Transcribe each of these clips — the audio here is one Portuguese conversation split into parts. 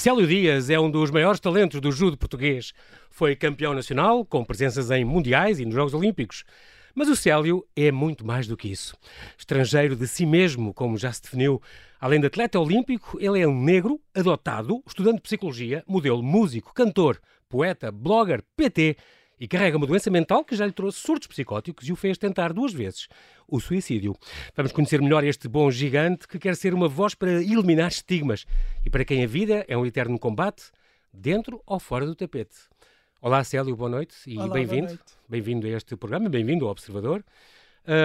Célio Dias é um dos maiores talentos do judo português. Foi campeão nacional, com presenças em mundiais e nos Jogos Olímpicos. Mas o Célio é muito mais do que isso. Estrangeiro de si mesmo, como já se definiu. Além de atleta olímpico, ele é um negro, adotado, estudante de psicologia, modelo, músico, cantor, poeta, blogger, PT e carrega uma doença mental que já lhe trouxe surtos psicóticos e o fez tentar duas vezes o suicídio. Vamos conhecer melhor este bom gigante que quer ser uma voz para eliminar estigmas e para quem a vida é um eterno combate, dentro ou fora do tapete. Olá, Célio, boa noite e bem-vindo. Bem-vindo a este programa, bem-vindo ao Observador.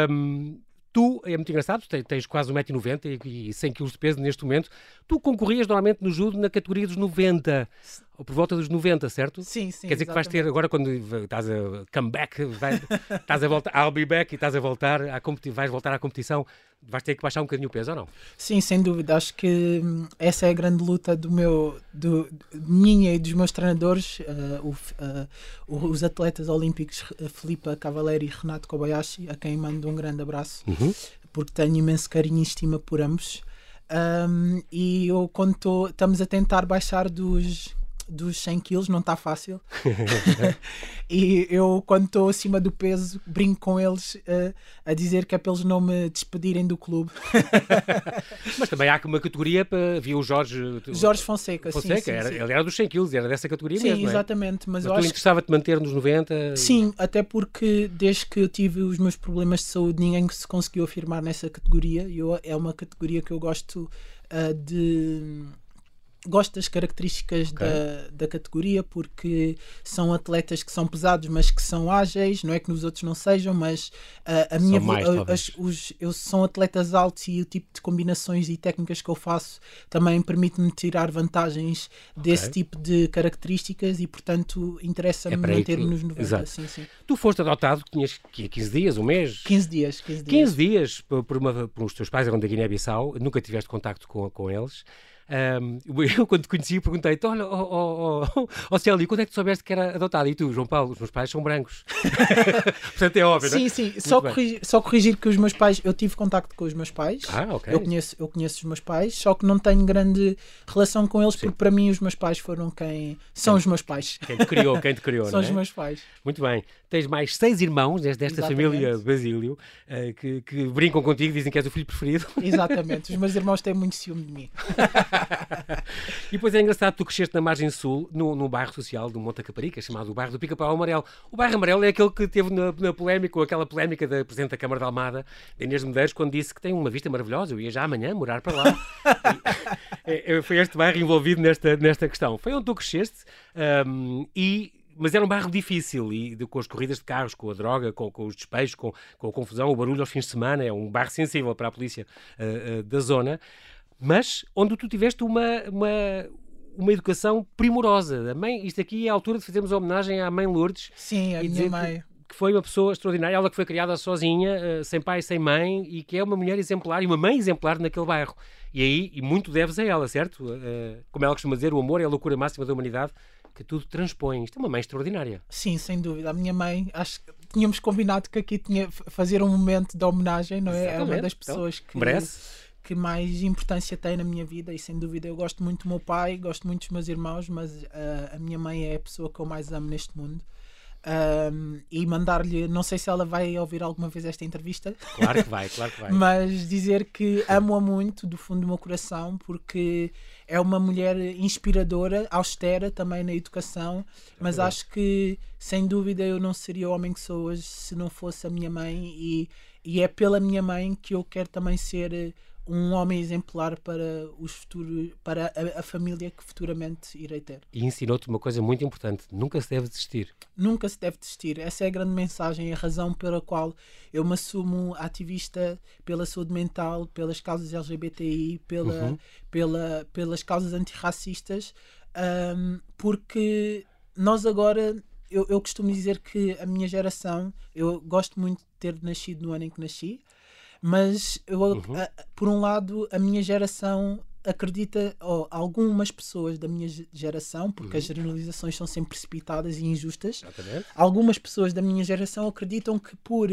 Um, tu, é muito engraçado, tens quase 1,90m e 100 kg de peso neste momento. Tu concorrias normalmente no judo na categoria dos 90, ou por volta dos 90, certo? Sim, sim. Quer dizer exatamente. que vais ter, agora quando estás a come back, vai, estás a voltar, I'll be back e estás a voltar, à vais voltar à competição, vais ter que baixar um bocadinho o peso ou não? Sim, sem dúvida. Acho que hum, essa é a grande luta do meu, do, minha e dos meus treinadores, uh, o, uh, os atletas olímpicos Filipe Cavalieri e Renato Kobayashi, a quem mando um grande abraço, uhum. porque tenho imenso carinho e estima por ambos. Um, e eu, quando tô, estamos a tentar baixar dos dos 100 quilos, não está fácil. e eu, quando estou acima do peso, brinco com eles uh, a dizer que é para eles não me despedirem do clube. Mas também há uma categoria para. Viu o Jorge. Jorge Fonseca, Fonseca sim, sim, era, sim. ele era dos 100 quilos, era dessa categoria sim, mesmo. Sim, é? exatamente. É? Mas, mas eu tu interessava-te manter nos 90? Sim, até porque desde que eu tive os meus problemas de saúde, ninguém se conseguiu afirmar nessa categoria. Eu, é uma categoria que eu gosto uh, de gosto das características okay. da, da categoria porque são atletas que são pesados mas que são ágeis não é que nos outros não sejam mas uh, a minha mais, as, os, eu são atletas altos e o tipo de combinações e técnicas que eu faço também permite-me tirar vantagens okay. desse tipo de características e portanto interessa-me é manter-me nos 90 Exato. Sim, sim. tu foste adotado tinhas 15 dias um mês 15 dias 15 dias, 15 dias por, uma, por os teus pais eram da Guiné-Bissau nunca tiveste contacto com, com eles um, eu, quando te conheci, perguntei-te: Olha, oh, oh, oh, oh, Célia, quando é que tu soubeste que era adotado? E tu, João Paulo, os meus pais são brancos. Portanto, é óbvio, Sim, não? sim. Só corrigir, só corrigir que os meus pais, eu tive contacto com os meus pais. Ah, ok. Eu conheço, eu conheço os meus pais, só que não tenho grande relação com eles, sim. porque para mim os meus pais foram quem. São quem, os meus pais. Quem te criou, quem te criou, São é? os meus pais. Muito bem. Tens mais seis irmãos desta Exatamente. família Basílio uh, que, que brincam contigo, dizem que és o filho preferido. Exatamente. Os meus irmãos têm muito ciúme de mim. e depois é engraçado, tu cresceste na margem sul, num, num bairro social do Monte Caparica, chamado o bairro do Pica-Pau Amarelo. O bairro amarelo é aquele que teve na, na polémica, ou aquela polémica da Presidente da Câmara de Almada, Inês Medeiros, quando disse que tem uma vista maravilhosa, eu ia já amanhã morar para lá. e, é, foi este bairro envolvido nesta, nesta questão. Foi onde tu cresceste um, e mas era um bairro difícil e com as corridas de carros, com a droga, com, com os despejos, com, com, a confusão, o barulho aos fins de semana. É um bairro sensível para a polícia uh, uh, da zona mas onde tu tiveste uma, uma, uma educação primorosa. A mãe, isto aqui é a altura de fazermos homenagem à mãe Lourdes. Sim, a minha mãe. Que, que foi uma pessoa extraordinária, ela que foi criada sozinha, eh, sem pai, sem mãe, e que é uma mulher exemplar e uma mãe exemplar naquele bairro. E aí, e muito deves a ela, certo? Como ela costuma dizer, o amor é a loucura máxima da humanidade que tudo transpõe. Isto é uma mãe extraordinária. Sim, sem dúvida. A minha mãe, acho que tínhamos combinado que aqui tinha fazer um momento de homenagem, não é? É uma das então, pessoas então, que. Merece que mais importância tem na minha vida e sem dúvida eu gosto muito do meu pai, gosto muito dos meus irmãos, mas uh, a minha mãe é a pessoa que eu mais amo neste mundo. Um, e mandar-lhe, não sei se ela vai ouvir alguma vez esta entrevista. Claro que vai, claro que vai. mas dizer que amo-a muito do fundo do meu coração, porque é uma mulher inspiradora, austera também na educação, é mas acho que sem dúvida eu não seria o homem que sou hoje se não fosse a minha mãe, e, e é pela minha mãe que eu quero também ser um homem exemplar para os futuros, para a, a, família que futuramente irei ter. E ensinou-te uma coisa muito importante: nunca se deve desistir. Nunca se deve desistir. Essa é a grande mensagem, a razão pela qual eu me assumo ativista pela saúde mental, pelas causas LGBTI, pela, uhum. pela, pelas causas antirracistas, um, porque nós agora eu, eu, costumo dizer que a minha geração, eu gosto muito de ter nascido no ano em que nasci, mas eu, uhum. a, por um lado, a minha geração acredita, ou algumas pessoas da minha geração, porque uhum. as generalizações são sempre precipitadas e injustas, Exatamente. algumas pessoas da minha geração acreditam que por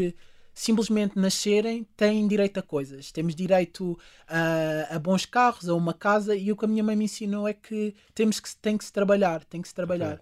simplesmente nascerem têm direito a coisas. Temos direito a, a, bons carros, a uma casa, e o que a minha mãe me ensinou é que temos que tem que se trabalhar, tem que se trabalhar.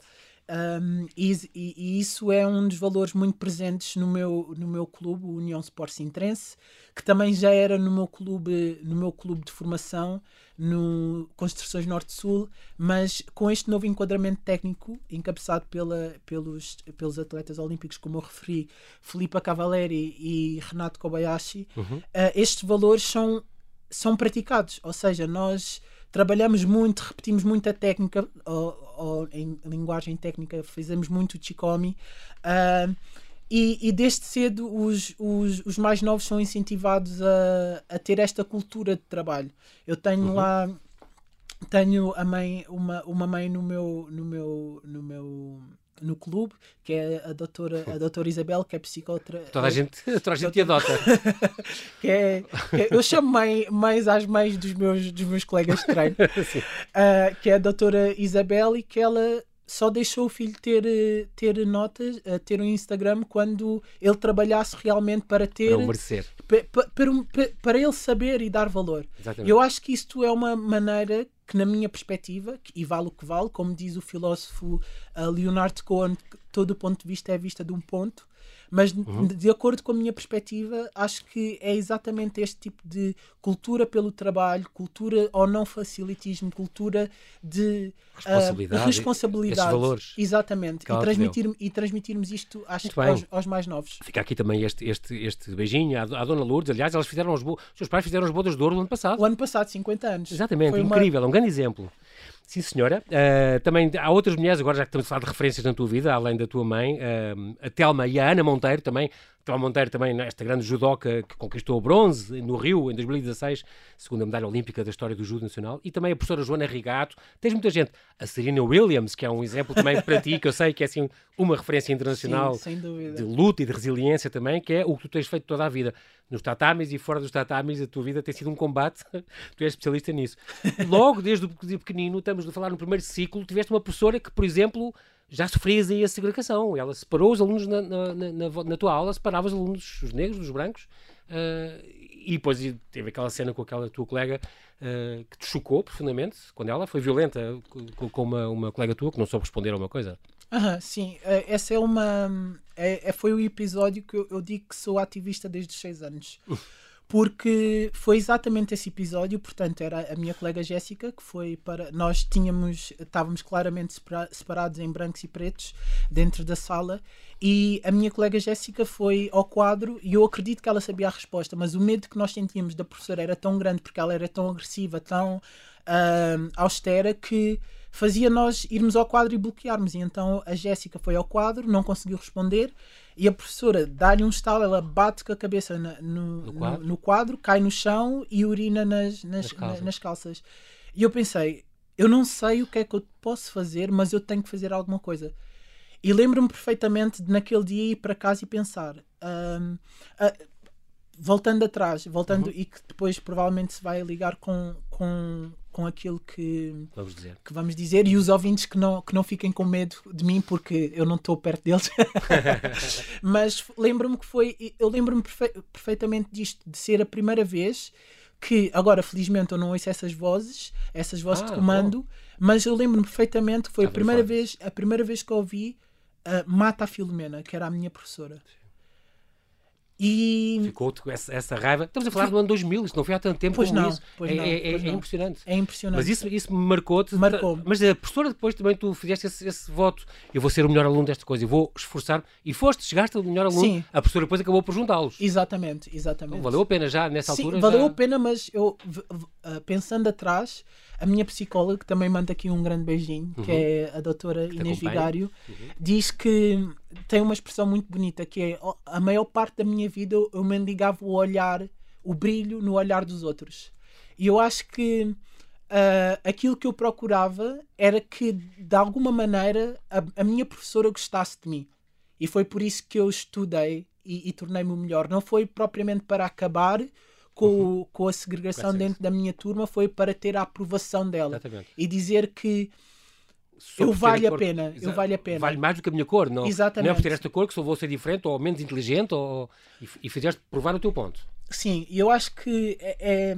Um, e, e, isso é um dos valores muito presentes no meu, no meu clube, o União Sport Sintrense, que também já era no meu clube, no meu clube de formação, no Construções Norte-Sul, mas com este novo enquadramento técnico, encabeçado pela, pelos, pelos atletas olímpicos, como eu referi, Filipe Cavaleri e Renato Kobayashi, uhum. uh, estes valores são, são praticados, ou seja, nós trabalhamos muito, repetimos muita técnica, ou, ou em linguagem técnica, fizemos muito o Chikomi. Uh, e, e, desde cedo os, os, os, mais novos são incentivados a, a ter esta cultura de trabalho. Eu tenho uhum. lá tenho a mãe, uma, uma mãe no meu, no meu, no meu no clube, que é a doutora, a doutora Isabel, que é psicotra. Toda a gente, toda a gente te adota. que é, que é, eu chamo mãe, mães às mães dos meus, dos meus colegas de treino, uh, que é a doutora Isabel e que ela só deixou o filho ter, ter notas, ter um Instagram quando ele trabalhasse realmente para ter. Para o merecer. Para, para, para, ele saber e dar valor. Exatamente. Eu acho que isto é uma maneira que na minha perspectiva, e vale o que vale, como diz o filósofo uh, Leonard Cohen, todo o ponto de vista é vista de um ponto, mas uhum. de acordo com a minha perspectiva, acho que é exatamente este tipo de cultura pelo trabalho, cultura ou não facilitismo, cultura de responsabilidade, uh, responsabilidade valores. Exatamente. E, transmitir, e transmitirmos isto acho, aos, aos, mais novos. Fica aqui também este, este, este beijinho à, à Dona Lourdes. Aliás, elas fizeram os, seus pais fizeram os bodas de ouro no ano passado. O ano passado, 50 anos. Exatamente, Foi incrível, uma... é um grande exemplo. Sim, senhora. Uh, também há outras mulheres, agora já que estamos a falar de referências na tua vida, além da tua mãe, uh, a Telma e a Ana Monteiro também. Telma Monteiro também, esta grande judoca que conquistou o bronze no Rio em 2016, segunda medalha olímpica da história do judo nacional. E também a professora Joana Rigato. Tens muita gente. A Serena Williams, que é um exemplo também para ti, que eu sei que é assim uma referência internacional Sim, de luta e de resiliência também, que é o que tu tens feito toda a vida nos tatamis e fora dos tatamis, a tua vida tem sido um combate, tu és especialista nisso. Logo, desde o pequenino, estamos a falar no primeiro ciclo, tiveste uma professora que, por exemplo, já sofrias aí a segregação. Ela separou os alunos na, na, na, na tua aula, separava os alunos, os negros, dos brancos, uh, e depois teve aquela cena com aquela tua colega uh, que te chocou profundamente, quando ela foi violenta com, com uma, uma colega tua que não soube responder a uma coisa. Sim, eh, essa é uma. É, foi o episódio que eu, eu, digo que sou ativista desde os 6 anos. Porque foi exatamente esse episódio, portanto, era a minha colega Jéssica, que foi para. Nós tínhamos. Estávamos claramente separados em brancos e pretos dentro da sala, e a minha colega Jéssica foi ao quadro e eu acredito que ela sabia a resposta, mas o medo que nós sentíamos da professora era tão grande porque ela era tão agressiva, tão uh, austera, que fazia nós irmos ao quadro e bloquearmos. E então a Jéssica foi ao quadro, não conseguiu responder, e a professora dá-lhe um estalo, ela bate com a cabeça na, no, no, quadro? No, no, quadro? cai no chão e urina nas, nas, nas, calças. nas calças. E eu pensei, eu não sei o que é que eu posso fazer, mas eu tenho que fazer alguma coisa. E lembro-me perfeitamente de naquele dia ir para casa e pensar. Um, uh, voltando atrás, voltando uhum. e que depois provavelmente se vai ligar com, com, com aquilo que vamos dizer. que vamos dizer e os ouvintes que não, que não fiquem com medo de mim porque eu não estou perto deles. Mas lembro-me que foi, eu lembro-me perfe perfeitamente disto, de ser a primeira vez que, agora felizmente eu não ouço essas vozes, essas vozes ah, de comando, bom. mas eu lembro-me perfeitamente que foi a primeira, vez, a primeira vez que ouvi uh, Mata a Filomena, que era a minha professora. E... Ficou essa, essa raiva. Estamos a falar do ano 2000, isto não foi há tanto tempo pois não, isso. Pois é, não, é, é, pois é impressionante. É impressionante. Mas isso, isso me marcou-te. Marcou. Mas a professora depois também tu fizeste esse, esse, voto. Eu vou ser o melhor aluno desta coisa, eu vou esforçar. E foste, chegaste o melhor aluno. Sim. A professora depois acabou por juntá-los. Exatamente, exatamente. Então, valeu a pena já nessa Sim, altura? valeu já... a pena, mas eu uh, pensando atrás a minha psicóloga, que também manda aqui um grande beijinho, uhum. que é a doutora que Inês Vigário, uhum. diz que tem uma expressão muito bonita, que é a maior parte da minha vida eu mendigava o olhar, o brilho no olhar dos outros. E eu acho que uh, aquilo que eu procurava era que, de alguma maneira, a, a minha professora gostasse de mim. E foi por isso que eu estudei e, e tornei-me o melhor. Não foi propriamente para acabar com, uhum. com a segregação dentro da minha turma foi para ter a aprovação dela Exatamente. e dizer que eu vale a, a pena, eu vale a pena. Vale mais do que a minha cor, não, Exatamente. não é por ter esta cor que só vou ser diferente ou menos inteligente ou, e, e fizeste provar o teu ponto. Sim, eu acho que é, é,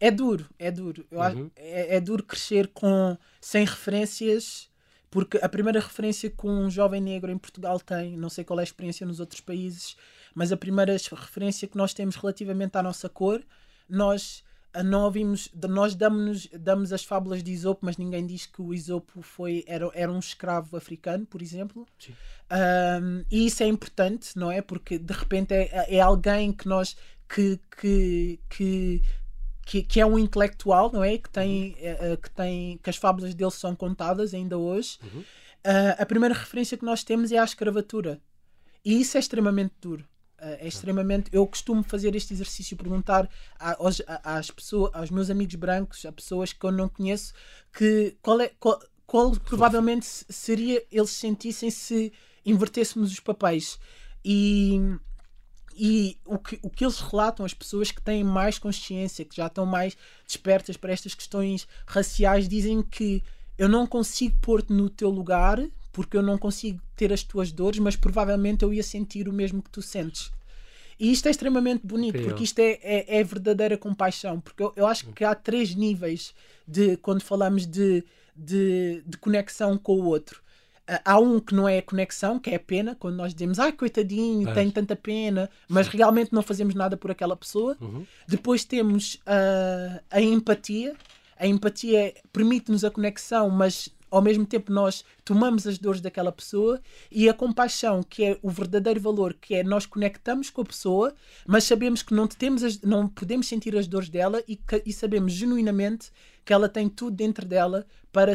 é duro, é duro. Eu uhum. acho, é, é, duro crescer com sem referências, porque a primeira referência que um jovem negro em Portugal tem, não sei qual é a experiência nos outros países, mas a primeira referência que nós temos relativamente à nossa cor, nós não ouvimos, nós damos, damos as fábulas de Isopo, mas ninguém diz que o Isopo foi, era, era um escravo africano, por exemplo. Um, e isso é importante, não é? Porque de repente é, é alguém que nós que, que, que, que, que é um intelectual, não é? Que tem, uhum. que tem que as fábulas dele são contadas ainda hoje. Uhum. Uh, a primeira referência que nós temos é a escravatura. E isso é extremamente duro. Uh, é extremamente. Eu costumo fazer este exercício, perguntar aos, às pessoas, aos meus amigos brancos, a pessoas que eu não conheço, que qual é qual, qual provavelmente seria eles sentissem se invertêssemos os papéis. E, e o que, o que eles relatam, as pessoas que têm mais consciência, que já estão mais despertas para estas questões raciais, dizem que eu não consigo pôr-te no teu lugar porque eu não consigo ter as tuas dores, mas provavelmente eu ia sentir o mesmo que tu sentes. E isto é extremamente bonito, Incrível. porque isto é, é, é, verdadeira compaixão. Porque eu, eu acho que há três níveis de quando falamos de, de, de conexão com o outro. Uh, há um que não é conexão, que é a pena, quando nós dizemos, ai coitadinho, é. tenho tanta pena, mas realmente não fazemos nada por aquela pessoa. Uhum. Depois temos uh, a empatia. A empatia permite-nos a conexão, mas ao mesmo tempo nós tomamos as dores daquela pessoa e a compaixão, que é o verdadeiro valor, que é nós conectamos com a pessoa, mas sabemos que não, temos as, não podemos sentir as dores dela e, que, e sabemos genuinamente que ela tem tudo dentro dela para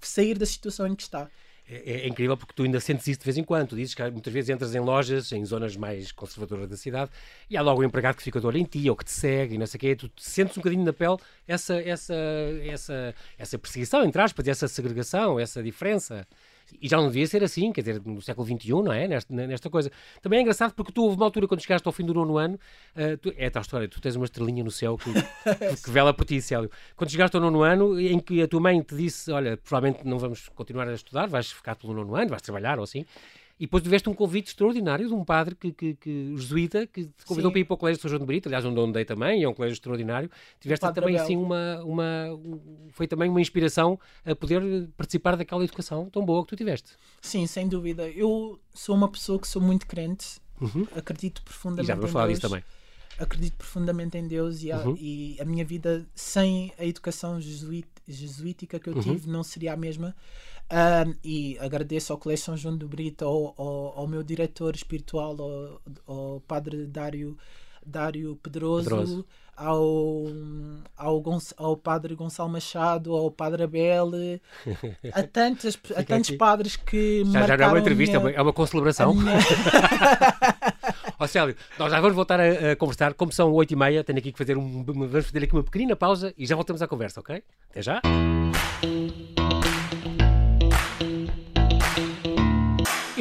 sair da situação em que está. É, é, incrível porque tu ainda sentes isso de vez em quando. Tu dizes que muitas vezes entras em lojas, em zonas mais conservadoras da cidade, e há logo um empregado que fica de olho em ti ou que te segue e não sei o quê. Tu sentes um bocadinho na pele essa, essa, essa, essa perseguição, entre aspas, essa segregação, essa diferença. E já não devia ser assim, quer dizer, no século XXI, não é? Nesta, nesta coisa. Também é engraçado porque tu houve uma altura, quando chegaste ao fim do nono ano, uh, tu, é tal história, tu tens uma estrelinha no céu que, que vela por ti, Célio. Quando chegaste ao nono ano, em que a tua mãe te disse: Olha, provavelmente não vamos continuar a estudar, vais ficar pelo nono ano, vais trabalhar ou assim. E depois tiveste um convite extraordinário de um padre que, que, que jesuíta que te convidou Sim. para ir para o Colégio de São João de Brito, aliás, onde andei também, é um colégio extraordinário. Tiveste também assim uma, uma. Foi também uma inspiração a poder participar daquela educação tão boa que tu tiveste. Sim, sem dúvida. Eu sou uma pessoa que sou muito crente, uhum. acredito profundamente. E já vamos falar disso também acredito profundamente em Deus e a, uhum. e a minha vida sem a educação jesuit, jesuítica que eu uhum. tive não seria a mesma. Um, e agradeço ao Colégio São João do Brito, ao, ao, ao meu diretor espiritual, ao, ao padre Dário, Dário Pedroso, Pedroso. Ao, ao, ao padre Gonçalo Machado, ao padre Abel, a, tantos a tantos padres que já, já é uma entrevista, minha, é uma concelebração. Minha... Ó Célio, nós já vamos voltar a, a, conversar. Como são 8 e meia, tenho aqui que fazer, um, vamos fazer aqui uma pequenina pausa e já voltamos à conversa, ok? Até já.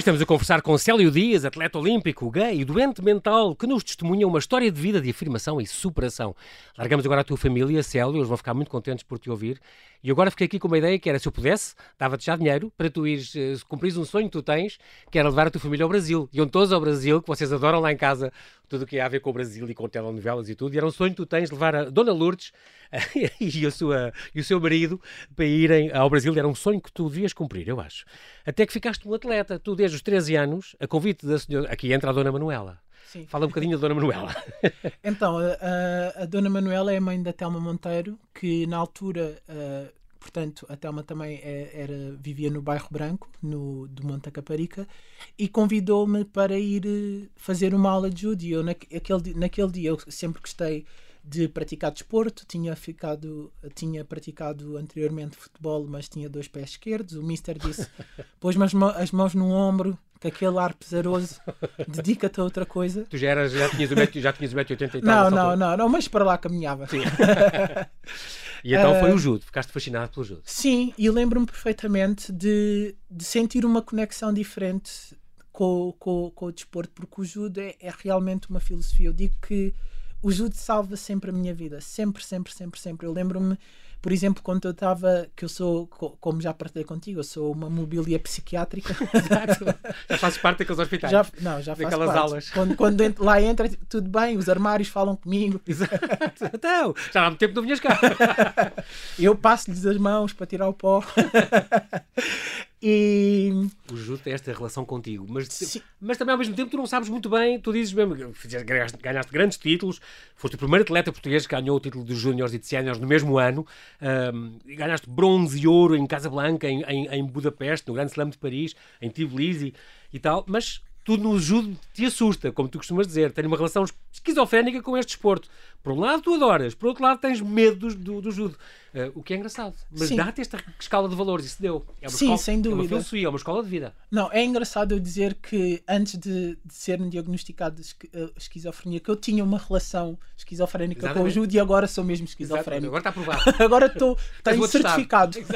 Estamos a conversar com Célio Dias, atleta olímpico, gay doente mental, que nos testemunha uma história de vida de afirmação e superação. Largamos agora a tua família, Célio, eles vão ficar muito contentes por te ouvir. E agora fiquei aqui com uma ideia que era, se eu pudesse, dava-te já dinheiro para tu ires, uh, cumprires um sonho que tu tens, que era levar a tua família ao Brasil. Iam todos ao Brasil, que vocês adoram lá em casa, tudo o que há a ver com o Brasil e com telenovelas e tudo. E era um sonho que tu tens, levar a Dona Lourdes e, a sua, e o seu marido para irem ao Brasil. Era um sonho que tu devias cumprir, eu acho. Até que ficaste um atleta, tu desde os 13 anos, a convite da senhora... Aqui entra a Dona Manuela. Sim. Fala um bocadinho da Dona Manuela. então, a, a, Dona Manuela é a mãe da Telma Monteiro, que na altura, uh, portanto, a Telma também é, era, vivia no bairro Branco, no, do Monte Caparica, e convidou-me para ir eh, fazer uma aula de judo. Naquele, naquele dia, eu sempre gostei de praticar desporto, tinha ficado, tinha praticado anteriormente futebol, mas tinha dois pés esquerdos. O mister disse: pôs-me as, as mãos no ombro com aquele ar pesaroso, dedica-te a outra coisa. Tu já, eras, já tinhas o metro, já tinhas o metro 80 e tal? Não, não, não, não, mas para lá caminhava. Sim. e então uh, foi o ah, judo, ficaste fascinado pelo judo. Sim, e lembro-me perfeitamente de, de sentir uma conexão diferente com, com, com o desporto, porque o judo é, é realmente uma filosofia. Eu digo que o judo salva sempre a minha vida, sempre, sempre, sempre, sempre. Eu lembro-me por exemplo, quando eu estava, que eu sou, como já partilhei contigo, eu sou uma mobília psiquiátrica. já fazes parte daqueles hospitais? Já, não, já faço parte. aulas. Quando, quando lá entra, tudo bem, os armários falam comigo. Exato. Então, já há muito tempo não vinhas cá. eu passo-lhes as mãos para tirar o pó. E... O Judo tem esta relação contigo, mas, mas também ao mesmo tempo tu não sabes muito bem, tu dizes mesmo, ganhaste, ganhaste grandes títulos, foste o primeiro atleta português que ganhou o título de júniores e de séniores no mesmo ano, um, ganhaste bronze e ouro em Casablanca, em, em, em Budapeste, no Grande Slam de Paris, em Tbilisi e tal, mas tudo no judo te assusta, como tu costumas dizer. Tenho uma relação esquizofrénica com este desporto. Por um lado, tu adoras, por outro lado, tens medo do, do judo. Uh, o que é engraçado. Mas dá-te esta escala de valores, isso deu. É Sim, escola, sem dúvida. É uma filosofia, é uma escola de vida. Não, é engraçado eu dizer que antes de, de ser diagnosticado de eh, esquizofrenia, que eu tinha uma relação esquizofrénica Exatamente. com o judo e agora sou mesmo esquizofrénico. Agora está aprovado. agora estou, tenho certificado.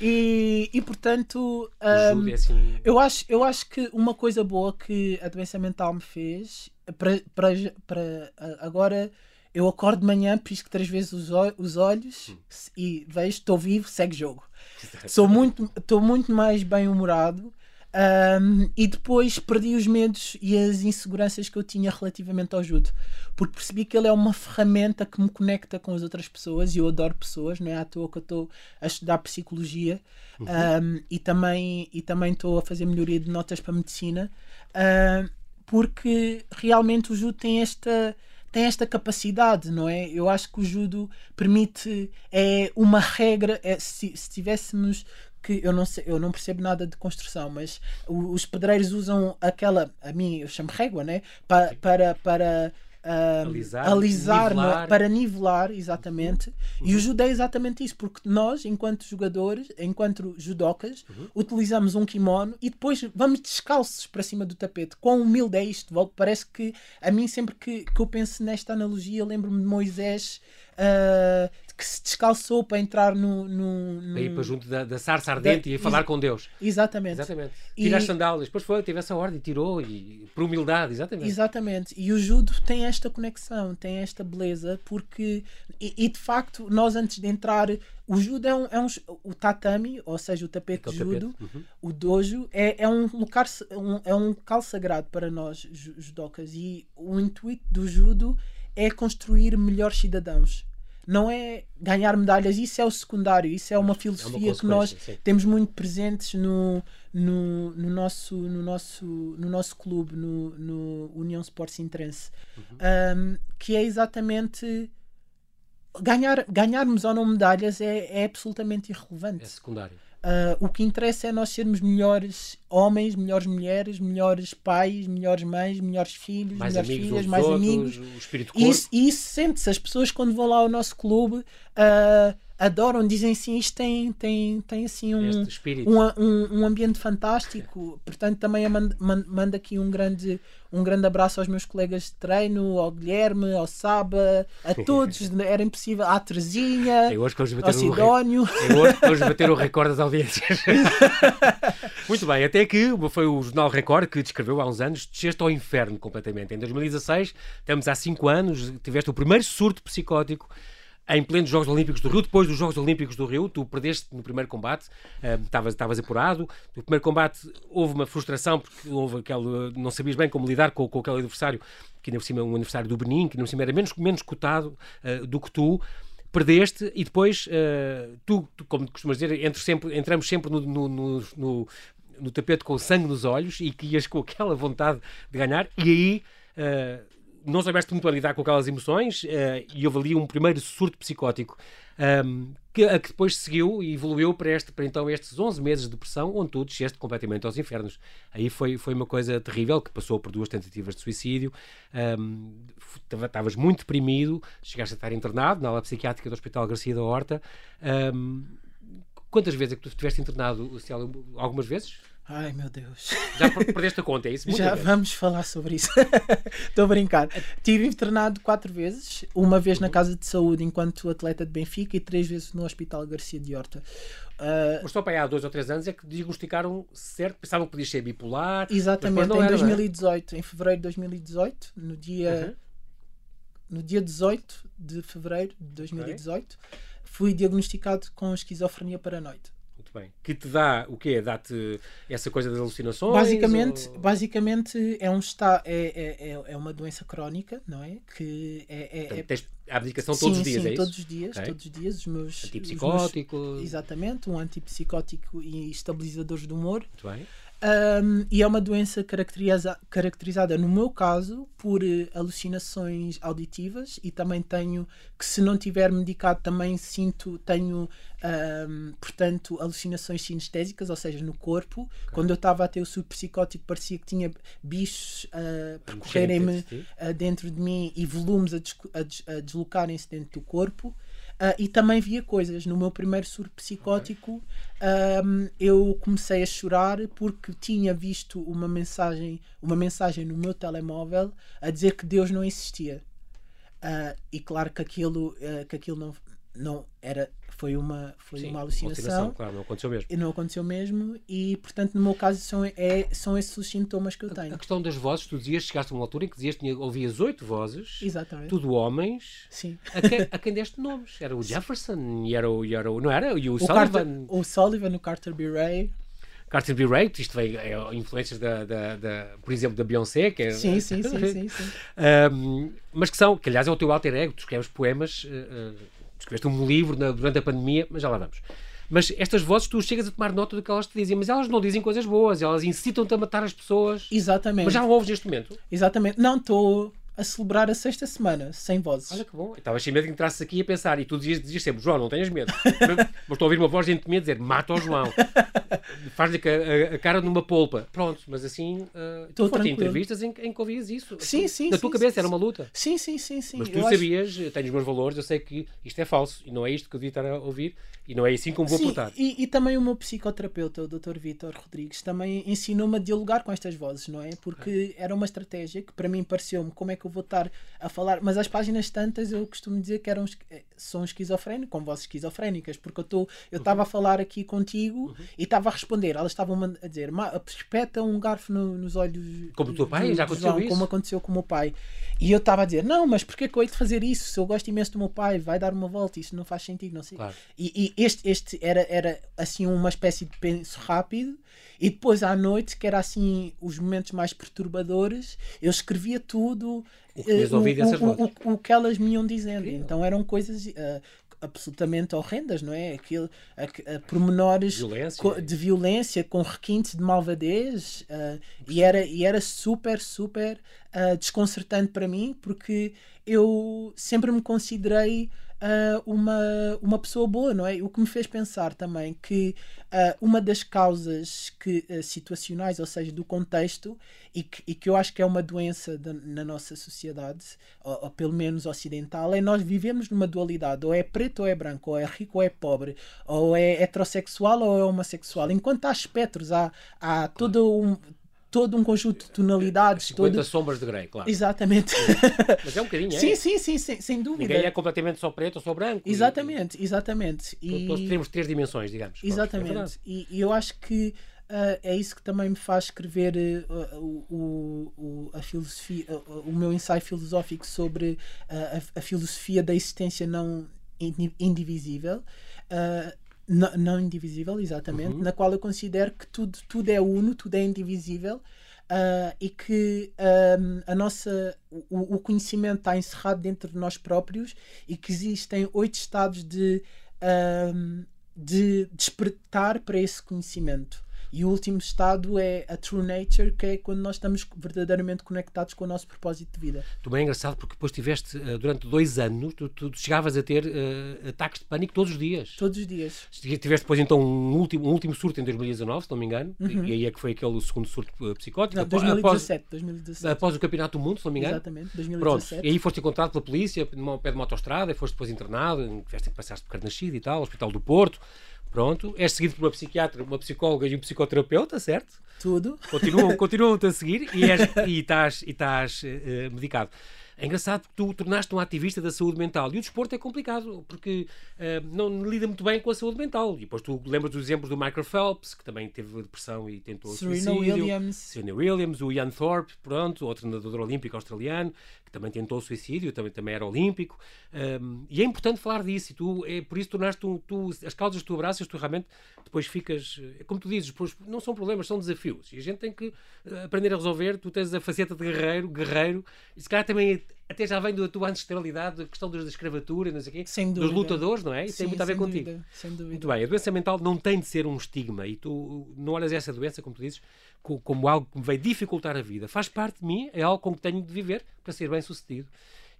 e, e portanto, um, é assim... eu, acho, eu acho que uma coisa boa que a doença mental me fez para, para, para agora eu acordo de manhã, pisco três vezes os, os olhos hum. e vejo, estou vivo, segue jogo. Sou muito, estou muito mais bem-humorado um, e depois perdi os medos e as inseguranças que eu tinha relativamente ao judo, porque percebi que ele é uma ferramenta que me conecta com as outras pessoas e eu adoro pessoas, não é à toa que eu estou a estudar psicologia uhum. um, e também e também estou a fazer melhoria de notas para medicina, um, porque realmente o judo tem esta tem esta capacidade, não é? Eu acho que o judo permite é uma regra. É, se, se tivéssemos que eu não sei, eu não percebo nada de construção, mas os pedreiros usam aquela, a mim eu chamo régua, né? Pa, para para uh, alisar, alisar é? nivelar. para nivelar, exatamente. Uhum. E o judô é exatamente isso, porque nós, enquanto jogadores, enquanto judocas, uhum. utilizamos um kimono e depois vamos descalços para cima do tapete. Quão humilde é isto? Parece que a mim, sempre que, que eu penso nesta analogia, lembro-me de Moisés. Uh, que se descalçou para entrar no. no, no... Para ir para junto da, da sarça ardente da, e falar com Deus. Exatamente. Exatamente. Tirar as sandálias, depois foi, teve essa ordem, tirou, e por humildade, exatamente. Exatamente. E o judo tem esta conexão, tem esta beleza, porque. E, e de facto, nós antes de entrar. O judo é um, é um. O tatami, ou seja, o tapete de judo, tapete. Uhum. o dojo, é, é um lugar. Um, é um local sagrado para nós, judocas. E o intuito do judo é construir melhores cidadãos não é ganhar medalhas, isso é o secundário, isso é uma filosofia é uma que nós sim. temos muito presentes no, no, no, nosso, no, nosso, no nosso clube, no, no União Sport Sintrense, uhum. um, que é exatamente ganhar, ganharmos ou não medalhas é, é absolutamente irrelevante. É secundário. Uh, o que interessa é nós sermos melhores homens, melhores mulheres, melhores pais, melhores mães, melhores filhos, mais melhores filhas, mais outros, amigos. O espírito e isso, isso sente-se. As pessoas, quando vão lá ao nosso clube, uh, adoram, dizem assim, isto tem, tem, tem assim um, um, um, um, ambiente fantástico. Portanto, também mando, mando aqui um grande, um grande abraço aos meus colegas de treino, ao Guilherme, ao Saba, a todos. Era impossível, à Terezinha, ao Sidónio. O, hoje bater o recorde das audiências. Muito bem, até que foi o Jornal Record que descreveu há uns anos, desceste ao inferno completamente. Em 2016, estamos há 5 anos, tiveste o primeiro surto psicótico em plenos Jogos Olímpicos do Rio, depois dos Jogos Olímpicos do Rio, tu perdeste no primeiro combate, estavas uh, apurado, no primeiro combate houve uma frustração porque houve aquele, não sabias bem como lidar com, com aquele adversário, que ainda por cima é um adversário do Benin, que ainda por cima era menos, menos cotado uh, do que tu, perdeste e depois uh, tu, tu, como costumas dizer, sempre, entramos sempre no, no, no, no, no tapete com sangue nos olhos e que ias com aquela vontade de ganhar. E aí uh, não soubeste muito a lidar com aquelas emoções uh, e houve ali um primeiro surto psicótico um, ehm, que, a que depois seguiu e evoluiu para, este, para então estes 11 meses de depressão onde tu desceste completamente aos infernos. Aí foi, foi uma coisa terrível que passou por duas tentativas de suicídio. Um, ehm, estavas muito deprimido, chegaste a estar internado na ala psiquiátrica do Hospital Garcia da Horta. Um, ehm, quantas vezes é que tu estiveste internado, Algumas vezes? Ai meu Deus. Já perdeste a conta, é isso? Muita Já vez. vamos falar sobre isso. Estou a brincar. Tive internado quatro vezes, uma vez na uhum. Casa de Saúde enquanto atleta de Benfica e três vezes no Hospital Garcia de Horta. Uh, Mas só para aí há dois ou três anos é que diagnosticaram certo, pensavam que podia ser bipolar. Exatamente, em 2018, em fevereiro de 2018, no dia. Uhum no dia 18 de fevereiro de 2018, okay. fui diagnosticado com esquizofrenia paranoide. Bem. Que te dá o quê? Dá-te essa coisa das alucinações? Basicamente, ou... basicamente é, um está, é, é, é, é uma doença crónica, não é? Que é, é, Portanto, tens a medicação sim, todos os dias, sim, é todos os dias, okay. todos os dias. Os meus, Antipsicótico. Os meus, exatamente, um antipsicótico e estabilizadores do humor. Muito bem. Um, e é uma doença caracteriza, caracterizada, no meu caso, por uh, alucinações auditivas e também tenho que, se não tiver medicado, também sinto, tenho, um, portanto, alucinações sinestésicas, ou seja, no corpo. Okay. Quando eu estava a ter o subpsicótico, parecia que tinha bichos uh, percorrerem-me uh, dentro de mim e volumes a, des a, a deslocarem-se dentro do corpo. Uh, e também via coisas. No meu primeiro surto psicótico, um, eu comecei a chorar porque tinha visto uma mensagem, uma mensagem no meu telemóvel a dizer que Deus não existia. Uh, e claro que aquilo, uh, que aquilo não, não era foi uma foi Sim, uma alucinação claro não aconteceu mesmo e não aconteceu mesmo e portanto no meu caso são é são esses os sintomas que eu tenho a, a questão das vozes tu dizias chegaste a uma altura em que dizias que ouvias oito vozes exatamente tudo homens Sim. a quem, a quem deste nomes era o Jefferson e era o, e era o não era e o, o Sullivan Carter, o Sullivan o Carter B. Ray Carter B. Ray, isto vem é, influências da, da, da, por exemplo, da Beyoncé, que é, sim, sim, sim, sim, sim. um, mas que são, que aliás é o teu alter ego, tu escreves poemas uh, escreveste um livro na, durante a pandemia, mas já lá vamos. Mas estas vozes, tu chegas a tomar nota do que elas te dizem, mas elas não dizem coisas boas, elas incitam-te a matar as pessoas. Exatamente. Mas já não ouves neste momento? Exatamente. Não, estou a celebrar a sexta semana, sem vozes. Olha que bom. Estava sem medo que entrasses aqui a pensar e tu dizias, dizias sempre, João, não tenhas medo. mas estou a ouvir uma voz dentro de mim a dizer, mata o João. Faz-lhe a, a, a, cara numa polpa. Pronto, mas assim, uh, tu foste entrevistas em, em que ouvias isso. Sim, assim, sim. Na tua sim, cabeça sim, era uma luta. Sim, sim, sim. sim. Mas tu eu sabias, acho... tenho os meus valores, eu sei que isto é falso e não é isto que eu devia estar a ouvir e não é assim como vou sim, portar. E, e também o meu psicoterapeuta, o Dr. Vitor Rodrigues, também ensinou-me a dialogar com estas vozes, não é? Porque era uma estratégia que para mim pareceu-me como é que eu vou estar a falar, mas as páginas tantas eu costumo dizer que eram são esquizofrénicos, com vozes esquizofrénicas, porque eu estava uhum. a falar aqui contigo uhum. e estava a responder, elas estavam a dizer, espeta um garfo no, nos olhos como o teu pai, já aconteceu João, isso? como aconteceu com o meu pai. E eu estava a dizer, não, mas porquê que eu hei de fazer isso? Se eu gosto imenso do meu pai, vai dar uma volta, isso não faz sentido, não sei. Claro. E, e, este, este era, era assim uma espécie de penso rápido, e depois à noite, que era assim os momentos mais perturbadores, eu escrevia tudo, o que, uh, o, o, o, que elas me iam dizendo. Incrível. Então eram coisas uh, absolutamente horrendas, não é? Aquilo, a, a pormenores violência. de violência com requintes de malvadez uh, e, era, e era super, super desconcertante para mim porque eu sempre me considerei uh, uma, uma pessoa boa, não é? O que me fez pensar também que uh, uma das causas que, uh, situacionais, ou seja, do contexto, e que, e que eu acho que é uma doença de, na nossa sociedade, ou, ou, pelo menos ocidental, é nós vivemos numa dualidade, ou é preto ou é branco, ou é rico ou é pobre, ou é heterossexual ou é homossexual. Enquanto há espectros, há, há todo um todo um conjunto de tonalidades. 50 todo... sombras de Grey, claro. Exatamente. Mas é um bocadinho, é? Sim, sim, sim, sem, sem dúvida. Ninguém é completamente só preto ou só branco. Exatamente, e... exatamente. E... Todos temos três dimensões, digamos. Exatamente. É e, e, eu acho que uh, é isso que também me faz escrever uh, o, o, a filosofia, uh, o meu ensaio filosófico sobre a, a, filosofia da existência não indivisível. Não, não, indivisível, exatamente, uhum. na qual eu considero que tudo, tudo é uno, tudo é indivisível uh, e que um, a nossa, o, o, conhecimento está encerrado dentro de nós próprios e que existem oito estados de, um, de despertar para esse conhecimento. E o último estado é a true nature, que é quando nós estamos verdadeiramente conectados com o nosso propósito de vida. Tu bem é engraçado porque depois tiveste, uh, durante dois anos, tu, tu chegavas a ter uh, ataques de pânico todos os dias. Todos os dias. Tiveste depois então um último, um último surto em 2019, se não me engano, uhum. e aí é que foi aquele segundo surto uh, psicótico. Não, 2017, após, 2017. Após o Campeonato do Mundo, se não me engano. Exatamente, 2017. Pronto, e aí foste encontrado pela polícia, pé de uma autostrada, e foste depois internado, tiveste que passaste por Carnascido e tal, Hospital do Porto. Pronto, és seguido por uma psiquiatra, uma psicóloga e um psicoterapeuta, certo? Tudo. Continuam, continuam-te a seguir e, és, e estás, e estás uh, medicado. É engraçado que tu tornaste um ativista da saúde mental. E o desporto é complicado, porque uh, não lida muito bem com a saúde mental. E depois tu lembras dos exemplos do Michael Phelps, que também teve depressão e tentou Serena suicídio. Williams. Serena Williams, o Ian Thorpe, pronto, outro nadador olímpico australiano, que também tentou suicídio, também, também era olímpico. Um, e é importante falar disso. E tu, é, por isso tornaste um, tu, as causas que tu abraças, tu realmente depois ficas, é como tu dizes, depois, não são problemas, são desafios. E a gente tem que eh, aprender a resolver. Tu tens a faceta de guerreiro, guerreiro, e se calhar também até já vem da tua ancestralidade, a questão da escravatura, não sei quê, dos lutadores, não é? Isso Sim, tem muito a ver contigo. Dúvida, sem dúvida. Muito bem, a doença mental não tem de ser um estigma e tu não olhas essa doença, como tu dizes, como algo que me vai dificultar a vida. Faz parte de mim, é algo com que tenho de viver para ser bem sucedido.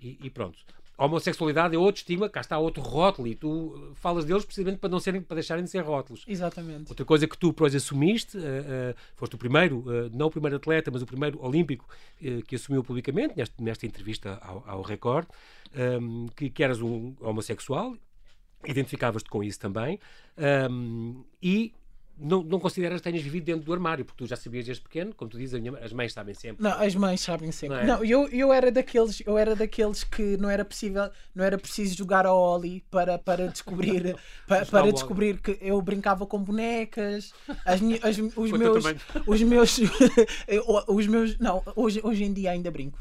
E, e pronto a homossexualidade é outro estigma, cá está outro rótulo e tu falas deles precisamente para não serem, para deixarem de ser rótulos. Exatamente. Outra coisa que tu, pois, assumiste, uh, uh, foste o primeiro, uh, não o primeiro atleta, mas o primeiro olímpico que assumiu publicamente, nesta, nesta entrevista ao, ao Record, um, que, que, eras um homossexual, identificavas-te com isso também, um, e não, não consideras que tenhas vivido dentro do armário, porque tu já sabias desde pequeno, como tu dizes, minha, as mães sabem sempre. Não, as mães sabem sempre. Não, é? não, eu, eu era daqueles, eu era daqueles que não era possível, não era preciso jogar ao Oli para, para descobrir, para, para descobrir que eu brincava com bonecas, as, as os meus, os meus, os meus, não, hoje, hoje em dia ainda brinco.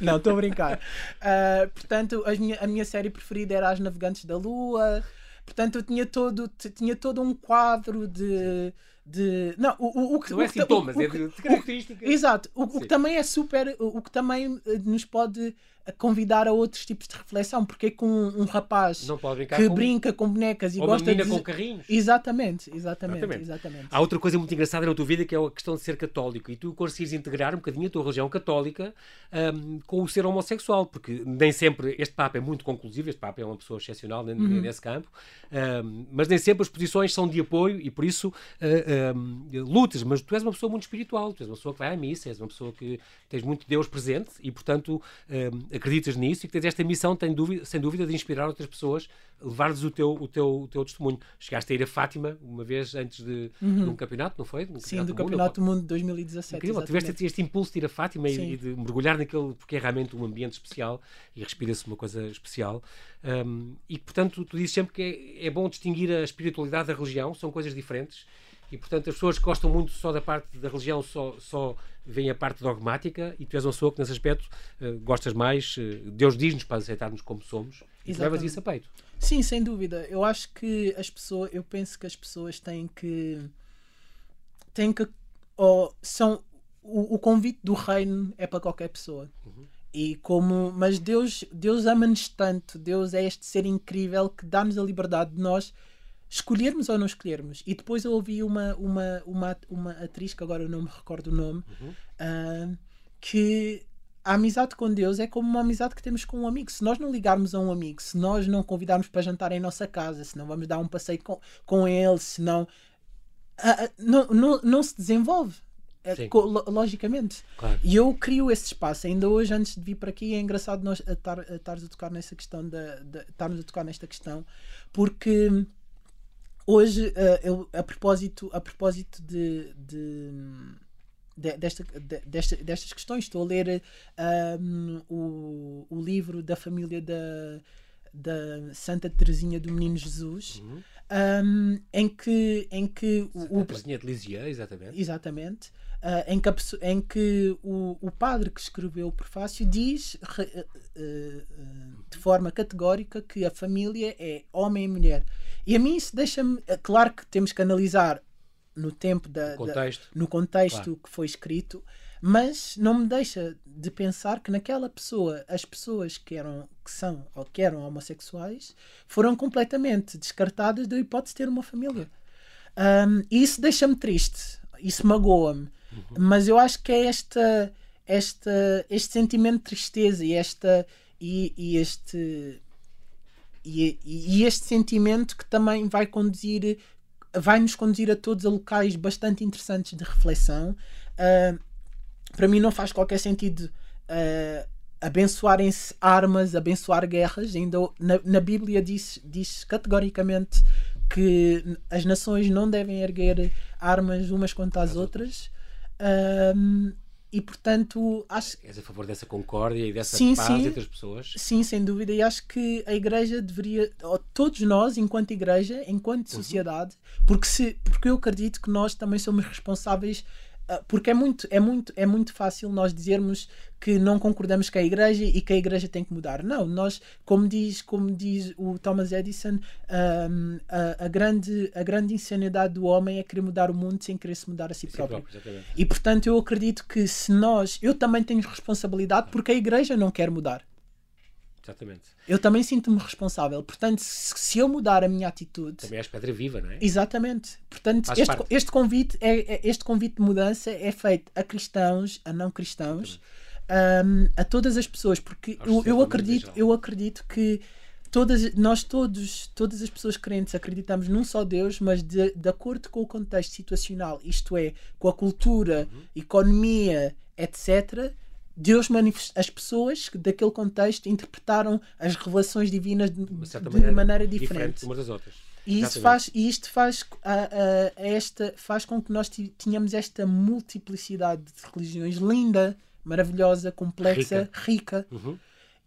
Não, estou a brincar. Uh, portanto, a minha, a minha série preferida era As Navegantes da Lua. Portanto, eu tinha todo, tinha todo um quadro de. de não, o, o, que. Não é sintomas, é de características. Exato. O, o, que também é super. O, que também eh, nos pode a convidar a outros tipos de reflexão, porque é com um, um rapaz que com... brinca com bonecas e Ou gosta de com carrinhos. Exatamente, exatamente, exatamente, exatamente. Há outra coisa muito engraçada na tua vida que é a questão de ser católico e tu consegues integrar um bocadinho a tua religião católica um, com o ser homossexual, porque nem sempre este Papa é muito conclusivo, este Papa é uma pessoa excepcional uhum. nesse campo, um, mas nem sempre as posições são de apoio e por isso uh, um, lutas, mas tu és uma pessoa muito espiritual, tu és uma pessoa que vai à missa, és uma pessoa que tens muito Deus presente e portanto acreditas nisso e que tens esta missão, tem dúvida, sem dúvida, de inspirar outras pessoas, levar-lhes o teu, o, teu, o teu testemunho. Chegaste a ir a Fátima uma vez antes de, uhum. de um campeonato, não foi? Um Sim, do Campeonato do Mundo de 2017. Incrível, tiveste este impulso de ir a Fátima e, e, de mergulhar naquele, porque é realmente um ambiente especial e respira-se uma coisa especial. Um, e portanto, tu dizes sempre que é, é bom distinguir a espiritualidade da religião, são coisas diferentes e portanto as pessoas que gostam muito só da parte da religião só, só veem a parte dogmática e tu és uma pessoa que nesse aspecto uh, gostas mais, uh, Deus diz-nos para aceitarmos como somos e tu levas isso a peito. Sim, sem dúvida. Eu acho que as pessoas, eu penso que as pessoas têm que têm que ou são o, o convite do reino é para qualquer pessoa. Uhum. E como, mas Deus, Deus ama-nos tanto, Deus é este ser incrível que dá-nos a liberdade de nós escolhermos ou não escolhermos. E depois eu ouvi uma, uma, uma, uma atriz, que agora eu não me recordo o nome, uhum. uh, que a amizade com Deus é como uma amizade que temos com um amigo. Se nós não ligarmos a um amigo, se nós não convidarmos para jantar em nossa casa, se não vamos dar um passeio com, com ele, se não, uh, não, não, não se desenvolve. É, logicamente. Claro. E eu crio esse espaço. Ainda hoje, antes de vir para aqui, é engraçado nós estarmos a, a, tocar nessa questão, da, estarmos a tocar nesta questão, porque hoje, uh, eu, a propósito, a propósito de, de, de desta, desta, destas questões, estou a ler um, o, o livro da família da, da Santa Teresinha do Menino Jesus. Uhum. Um, em que em que o, o de Lisieux, exatamente exatamente uh, em que, a, em que o, o padre que escreveu o prefácio diz uh, uh, de forma categórica que a família é homem e mulher e a mim isso deixa-me. Eh, claro que temos que analisar no tempo da, contexto. Da, no contexto claro. que foi escrito, mas não me deixa de pensar que naquela pessoa, as pessoas que eram que são ou que eram homossexuais foram completamente descartadas da hipótese de ter uma família. Um, e isso deixa-me triste, isso magoa-me. Uhum. Mas eu acho que é esta, esta, este sentimento de tristeza e, esta, e, e este e, e, este sentimento que também vai conduzir, vai nos conduzir a todos a locais bastante interessantes de reflexão. Uh, para mim não faz qualquer sentido uh, abençoarem-se armas, abençoar guerras. Ainda na, na Bíblia diz, diz categoricamente que as nações não devem erguer armas umas contra as outras. Uh, e portanto acho És a favor dessa concórdia e dessa Sim, paz sim. entre as pessoas? Sim, sem dúvida, e acho que a igreja deveria, todos nós, enquanto igreja, enquanto Uhum. sociedade, porque, se, porque eu acredito que nós também somos responsáveis, porque é muito, é, muito, é muito fácil nós dizermos que não concordamos com a igreja e que a igreja tem que mudar. Não, nós, como diz, como diz o Thomas Edison, ahm, a, a grande, a grande insanidade do homem é querer mudar o mundo sem querer se mudar a si próprio. próprio. E portanto eu acredito que se nós, eu também tenho responsabilidade porque a igreja não quer mudar. Exatamente. Eu também sinto-me responsável. Portanto, se, eu mudar a minha atitude. Também és pedra viva, não é? Exatamente. Portanto, Faz este, parte. este convite é, é- este convite de mudança é feito a cristãos, a não cristãos, hum, a todas as pessoas, porque eu, eu acredito, eu acredito que todas, nós todos, todas as pessoas crentes acreditamos num só Deus, mas de, de acordo com o contexto situacional, isto é, com a cultura, Uhum. economia, etc. Deus manifest... as pessoas daquele contexto interpretaram as revelações divinas de, De de maneira, diferente. umas das outras. E isso faz, e isto faz, a, a- a esta, faz com que nós tenhamos esta multiplicidade de religiões linda, maravilhosa, complexa, rica, Uhum.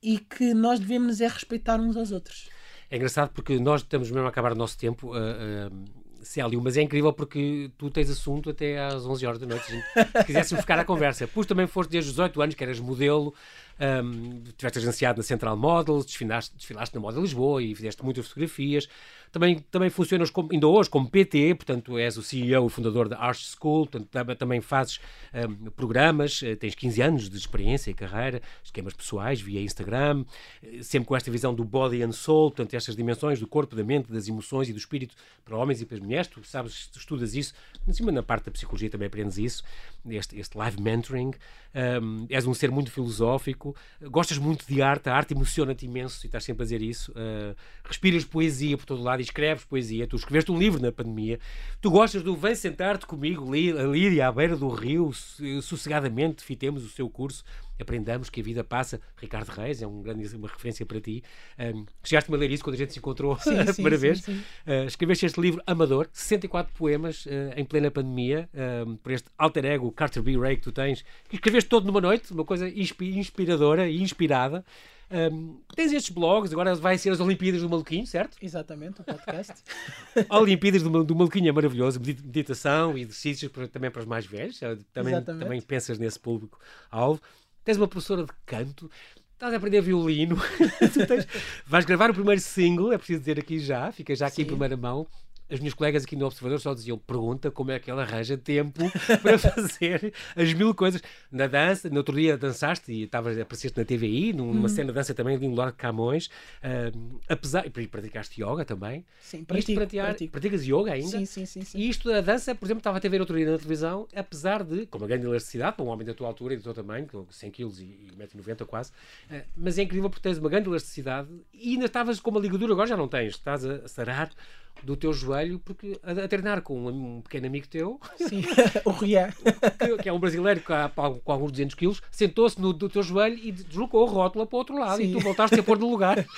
e que nós devemos é respeitar uns aos outros. É engraçado porque nós estamos mesmo a acabar o nosso tempo, uh, uh, Célio, mas é incrível porque tu tens assunto até às 11 horas da noite, se se quiséssemos ficar à conversa. Pois também foste desde os 18 anos, que eras modelo, um, tiveste agenciado na Central Models, desfilaste, desfilaste na Moda Lisboa e fizeste muitas fotografias. Também, também funcionas como, ainda hoje como PT, portanto és o CEO e fundador da Art School, portanto tam- também fazes um, programas, eh, tens 15 anos de experiência e carreira, esquemas pessoais via Instagram, eh, sempre com esta visão do body and soul, portanto estas dimensões do corpo, da mente, das emoções e do espírito para homens e para mulheres, tu sabes, tu estudas isso, mas cima na parte da psicologia também aprendes isso, este, este live mentoring, um, és um ser muito filosófico, gostas muito de arte, a arte emociona-te imenso e estás sempre a dizer isso, uh, respiras poesia por todo lado e escreves poesia, tu escreveste um livro na pandemia, tu gostas do vem sentar-te comigo ali à beira do rio, so- sossegadamente, fitemos o seu curso, aprendamos que a vida passa. Ricardo Reis é um grande, uma referência para ti. Um, chegaste-me a ler isso quando a gente se encontrou Sim, a primeira sim, vez. sim. Uh, escreveste este livro Amador, 64 poemas uh, em plena pandemia, um, por este alter ego Carter B. Ray que tu tens, que escreveste todo numa noite, uma coisa inspi- inspiradora e inspirada. Um, tens estes blogs, agora vai ser as Olimpíadas do Maluquinho, certo? Exatamente, o podcast. Olimpíadas do, do Maluquinho é maravilhoso, medit- meditação e exercícios para- também para os mais velhos, eh, também, Exatamente. também pensas nesse público-alvo. Tens uma professora de canto, estás a aprender violino, tens- vais gravar o primeiro single, é preciso dizer aqui já, fica já aqui em Sim. primeira mão. As minhas colegas aqui no Observador só diziam: pergunta como é que ela arranja tempo para fazer as mil coisas. Na dança, no outro dia dançaste e estavas, apareceste na TVI, numa Uhum. cena de dança também de um Lorde Camões. ah, apesar, e praticaste yoga também. Sim, Isto pratico, praticar- pratico. Praticas yoga ainda? Sim, sim, sim. sim. E isto da dança, por exemplo, estava a ter ver outro dia na televisão, apesar de, com uma grande elasticidade, para um homem da tua altura e do teu tamanho, com 100 kg e 1,90m quase, eh, mas é incrível porque tens uma grande elasticidade e ainda estavas com uma ligadura, agora já não tens, estás a sarar do teu joelho, porque a, a treinar com um, um pequeno amigo teu, Sim. o Rian. que, que é um brasileiro com, há- com alguns 200 quilos, sentou-se no do teu joelho e deslocou a rótula para o outro lado e Sim. tu voltaste a pôr no lugar.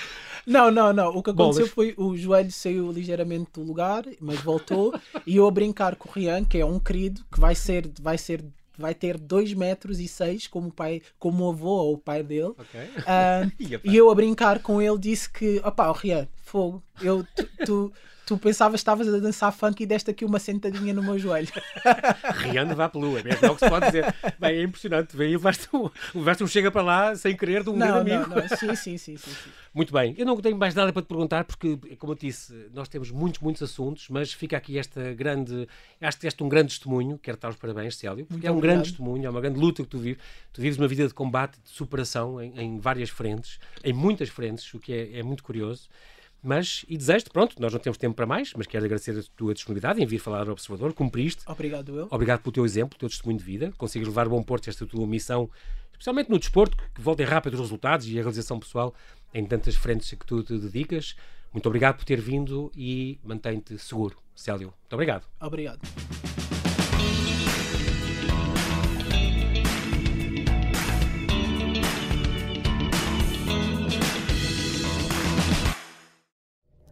Não, não, não. O que aconteceu Bolas. foi o joelho saiu ligeiramente do lugar, mas voltou. e eu a brincar com o Rian, que é um querido, que vai ser, vai ser, vai ter 2 metros e 6 como o pai, como o avô ou o pai dele. Ok? Ah, Ia, pá. e eu a brincar com ele disse que, opá, o Rian, fogo, eu, tu, tu, tu pensavas que estavas a dançar funk e deste aqui uma sentadinha no meu joelho. Riando vá pela lua, é mesmo é o que se pode dizer. Bem, é impressionante. Vem, levaste um, levaste um chega para lá sem querer de um não, grande não, amigo. não. Sim, sim, sim, sim, sim. Muito bem, eu não tenho mais nada para te perguntar porque, como eu disse, nós temos muitos, muitos assuntos, mas fica aqui esta grande, acho que este um grande testemunho, quero dar os parabéns, Célio, porque Muito é um obrigado. grande testemunho, é uma grande luta que tu vives, tu vives uma vida de combate, de superação em, em várias frentes, em muitas frentes, o que é, é muito curioso. Mas, e desejo-te, pronto, nós não temos tempo para mais, mas quero agradecer a tua disponibilidade em vir falar ao Observador, cumpriste, Obrigado, eu. Obrigado pelo teu exemplo, pelo teu testemunho de vida. Consegues levar a bom porto esta tua missão, especialmente no desporto, que- voltem rápido os resultados e a realização pessoal em tantas frentes que tu te dedicas. Muito obrigado por ter vindo e mantém-te seguro, Célio. Muito obrigado. Obrigado.